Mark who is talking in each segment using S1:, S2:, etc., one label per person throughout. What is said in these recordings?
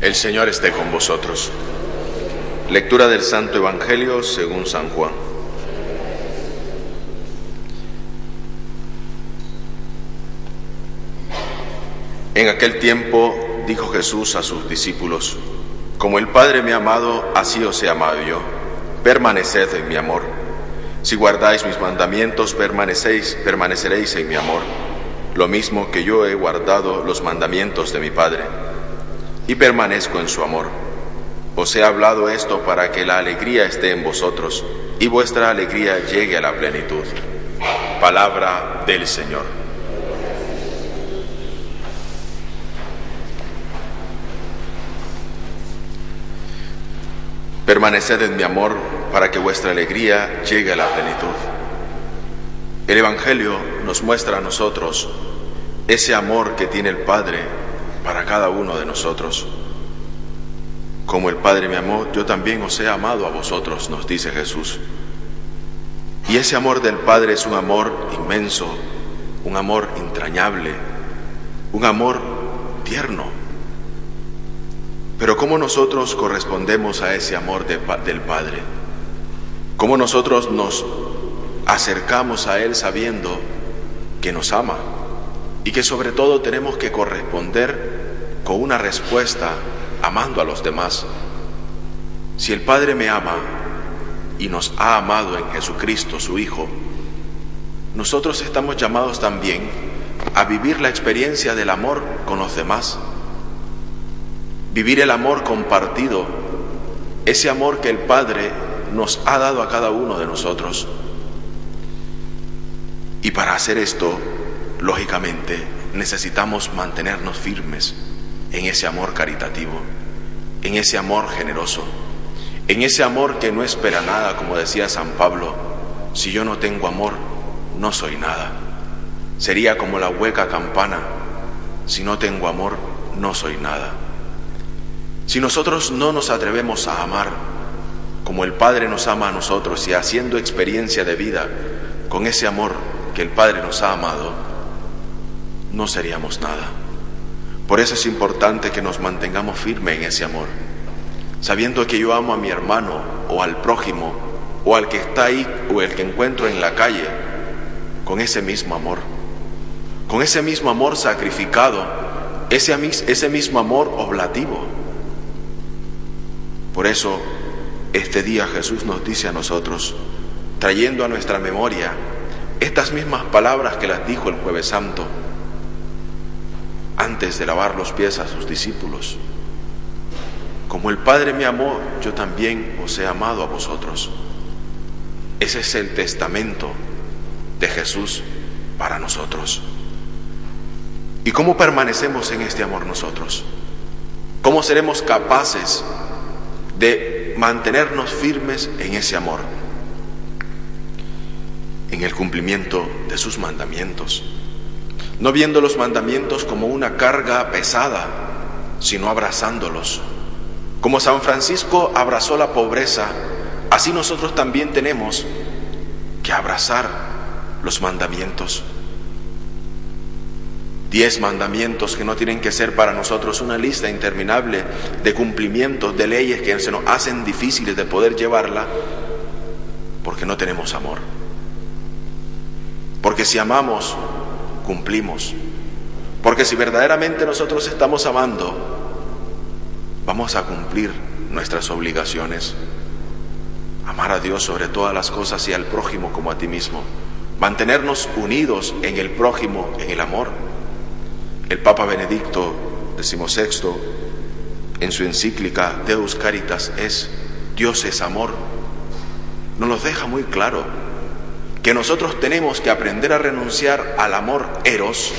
S1: El Señor esté con vosotros. Lectura del Santo Evangelio según San Juan. En aquel tiempo dijo Jesús a sus discípulos, Como el Padre me ha amado, así os he amado yo. Permaneced en mi amor. Si guardáis mis mandamientos, permanecéis, permaneceréis en mi amor, lo mismo que yo he guardado los mandamientos de mi Padre y permanezco en su amor. Os he hablado esto para que la alegría esté en vosotros y vuestra alegría llegue a la plenitud. Palabra del Señor. Permaneced en mi amor para que vuestra alegría llegue a la plenitud. El Evangelio nos muestra a nosotros ese amor que tiene el Padre para cada uno de nosotros. Como el Padre me amó, yo también os he amado a vosotros, nos dice Jesús. Y ese amor del Padre es un amor inmenso, un amor entrañable, un amor tierno. Pero ¿cómo nosotros correspondemos a ese amor del Padre? ¿Cómo nosotros nos acercamos a Él sabiendo que nos ama? y que sobre todo tenemos que corresponder con una respuesta amando a los demás. Si el Padre me ama y nos ha amado en Jesucristo, su Hijo, nosotros estamos llamados también a vivir la experiencia del amor con los demás, vivir el amor compartido, ese amor que el Padre nos ha dado a cada uno de nosotros. Y para hacer esto, lógicamente necesitamos mantenernos firmes en ese amor caritativo, en ese amor generoso, en ese amor que no espera nada, como decía San Pablo, si yo no tengo amor, no soy nada. Sería como la hueca campana, si no tengo amor, no soy nada. Si nosotros no nos atrevemos a amar como el Padre nos ama a nosotros y haciendo experiencia de vida con ese amor que el Padre nos ha amado, no seríamos nada. Por eso es importante que nos mantengamos firmes en ese amor, sabiendo que yo amo a mi hermano o al prójimo o al que está ahí o el que encuentro en la calle, con ese mismo amor, con ese mismo amor sacrificado, ese, ese mismo amor oblativo. Por eso, este día Jesús nos dice a nosotros, trayendo a nuestra memoria estas mismas palabras que las dijo el jueves santo, antes de lavar los pies a sus discípulos. Como el Padre me amó, yo también os he amado a vosotros. Ese es el testamento de Jesús para nosotros. ¿Y cómo permanecemos en este amor nosotros? ¿Cómo seremos capaces de mantenernos firmes en ese amor? En el cumplimiento de sus mandamientos no viendo los mandamientos como una carga pesada, sino abrazándolos. Como San Francisco abrazó la pobreza, así nosotros también tenemos que abrazar los mandamientos. Diez mandamientos que no tienen que ser para nosotros una lista interminable de cumplimientos, de leyes que se nos hacen difíciles de poder llevarla, porque no tenemos amor. Porque si amamos, cumplimos. Porque si verdaderamente nosotros estamos amando, vamos a cumplir nuestras obligaciones. Amar a Dios sobre todas las cosas y al prójimo como a ti mismo. Mantenernos unidos en el prójimo, en el amor. El Papa Benedicto XVI, en su encíclica Deus Caritas es Dios es amor, nos lo deja muy claro que nosotros tenemos que aprender a renunciar al amor eros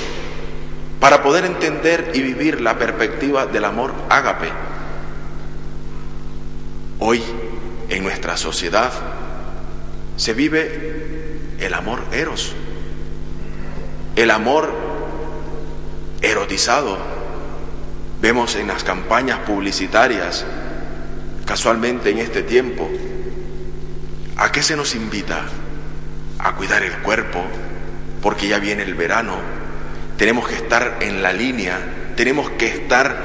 S1: para poder entender y vivir la perspectiva del amor ágape. Hoy, en nuestra sociedad, se vive el amor eros, el amor erotizado. Vemos en las campañas publicitarias, casualmente en este tiempo, ¿a qué se nos invita? A cuidar el cuerpo, porque ya viene el verano, tenemos que estar en la línea, tenemos que estar,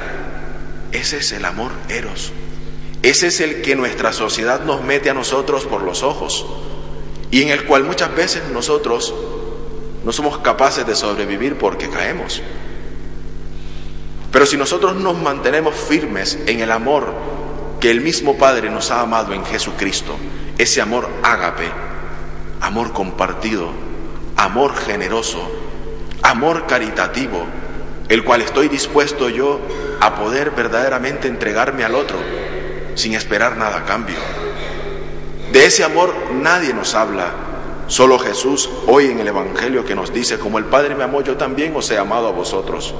S1: ese es el amor eros, ese es el que nuestra sociedad nos mete a nosotros por los ojos y en el cual muchas veces nosotros no somos capaces de sobrevivir porque caemos. Pero si nosotros nos mantenemos firmes en el amor que el mismo Padre nos ha amado en Jesucristo, ese amor ágape, amor compartido, amor generoso, amor caritativo, el cual estoy dispuesto yo a poder verdaderamente entregarme al otro sin esperar nada a cambio. De ese amor nadie nos habla, solo Jesús hoy en el Evangelio que nos dice, como el Padre me amó, yo también os he amado a vosotros.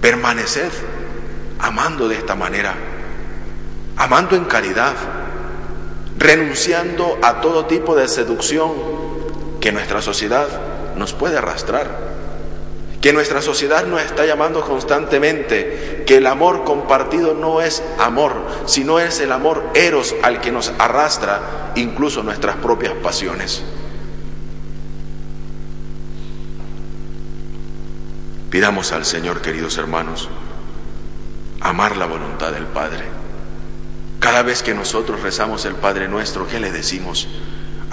S1: Permaneced amando de esta manera, amando en caridad, renunciando a todo tipo de seducción que nuestra sociedad nos puede arrastrar. Que nuestra sociedad nos está llamando constantemente que el amor compartido no es amor, sino es el amor eros al que nos arrastra incluso nuestras propias pasiones. Pidamos al Señor, queridos hermanos, amar la voluntad del Padre. Cada vez que nosotros rezamos el Padre nuestro, ¿qué le decimos?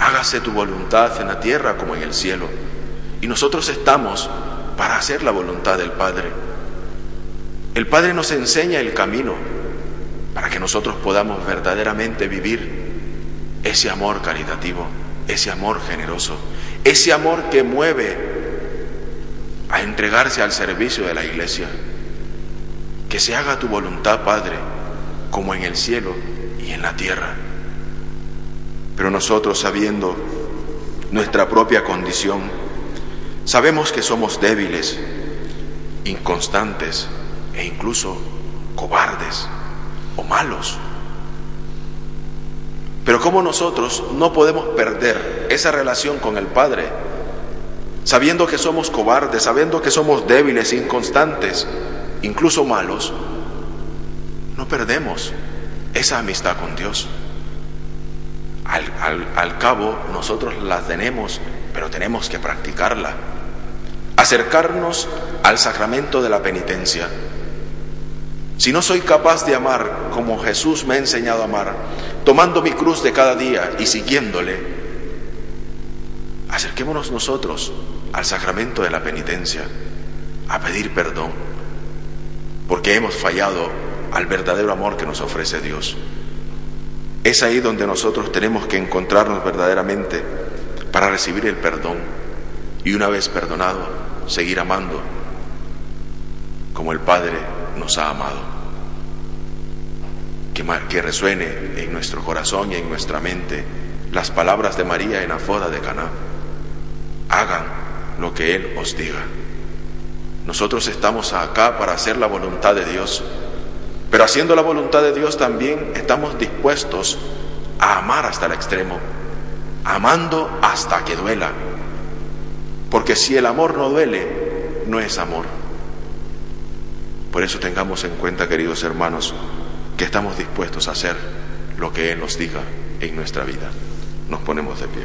S1: Hágase tu voluntad en la tierra como en el cielo. Y nosotros estamos para hacer la voluntad del Padre. El Padre nos enseña el camino para que nosotros podamos verdaderamente vivir ese amor caritativo, ese amor generoso, ese amor que mueve a entregarse al servicio de la iglesia. Que se haga tu voluntad, Padre, como en el cielo y en la tierra. Pero nosotros sabiendo nuestra propia condición, sabemos que somos débiles, inconstantes e incluso cobardes o malos. Pero como nosotros no podemos perder esa relación con el Padre, sabiendo que somos cobardes, sabiendo que somos débiles, inconstantes, incluso malos, no perdemos esa amistad con Dios. Al, al, cabo, nosotros la tenemos, pero tenemos que practicarla. Acercarnos al sacramento de la penitencia. Si no soy capaz de amar como Jesús me ha enseñado a amar, tomando mi cruz de cada día y siguiéndole, acerquémonos nosotros al sacramento de la penitencia, a pedir perdón, porque hemos fallado al verdadero amor que nos ofrece Dios. Es ahí donde nosotros tenemos que encontrarnos verdaderamente para recibir el perdón y una vez perdonado, seguir amando como el Padre nos ha amado. Que, resuene en nuestro corazón y en nuestra mente las palabras de María en la de Caná. Hagan lo que Él os diga. Nosotros estamos acá para hacer la voluntad de Dios, pero haciendo la voluntad de Dios también estamos dispuestos a amar hasta el extremo, amando hasta que duela. Porque si el amor no duele, no es amor. Por eso tengamos en cuenta, queridos hermanos, que estamos dispuestos a hacer lo que Él nos diga en nuestra vida. Nos ponemos de pie.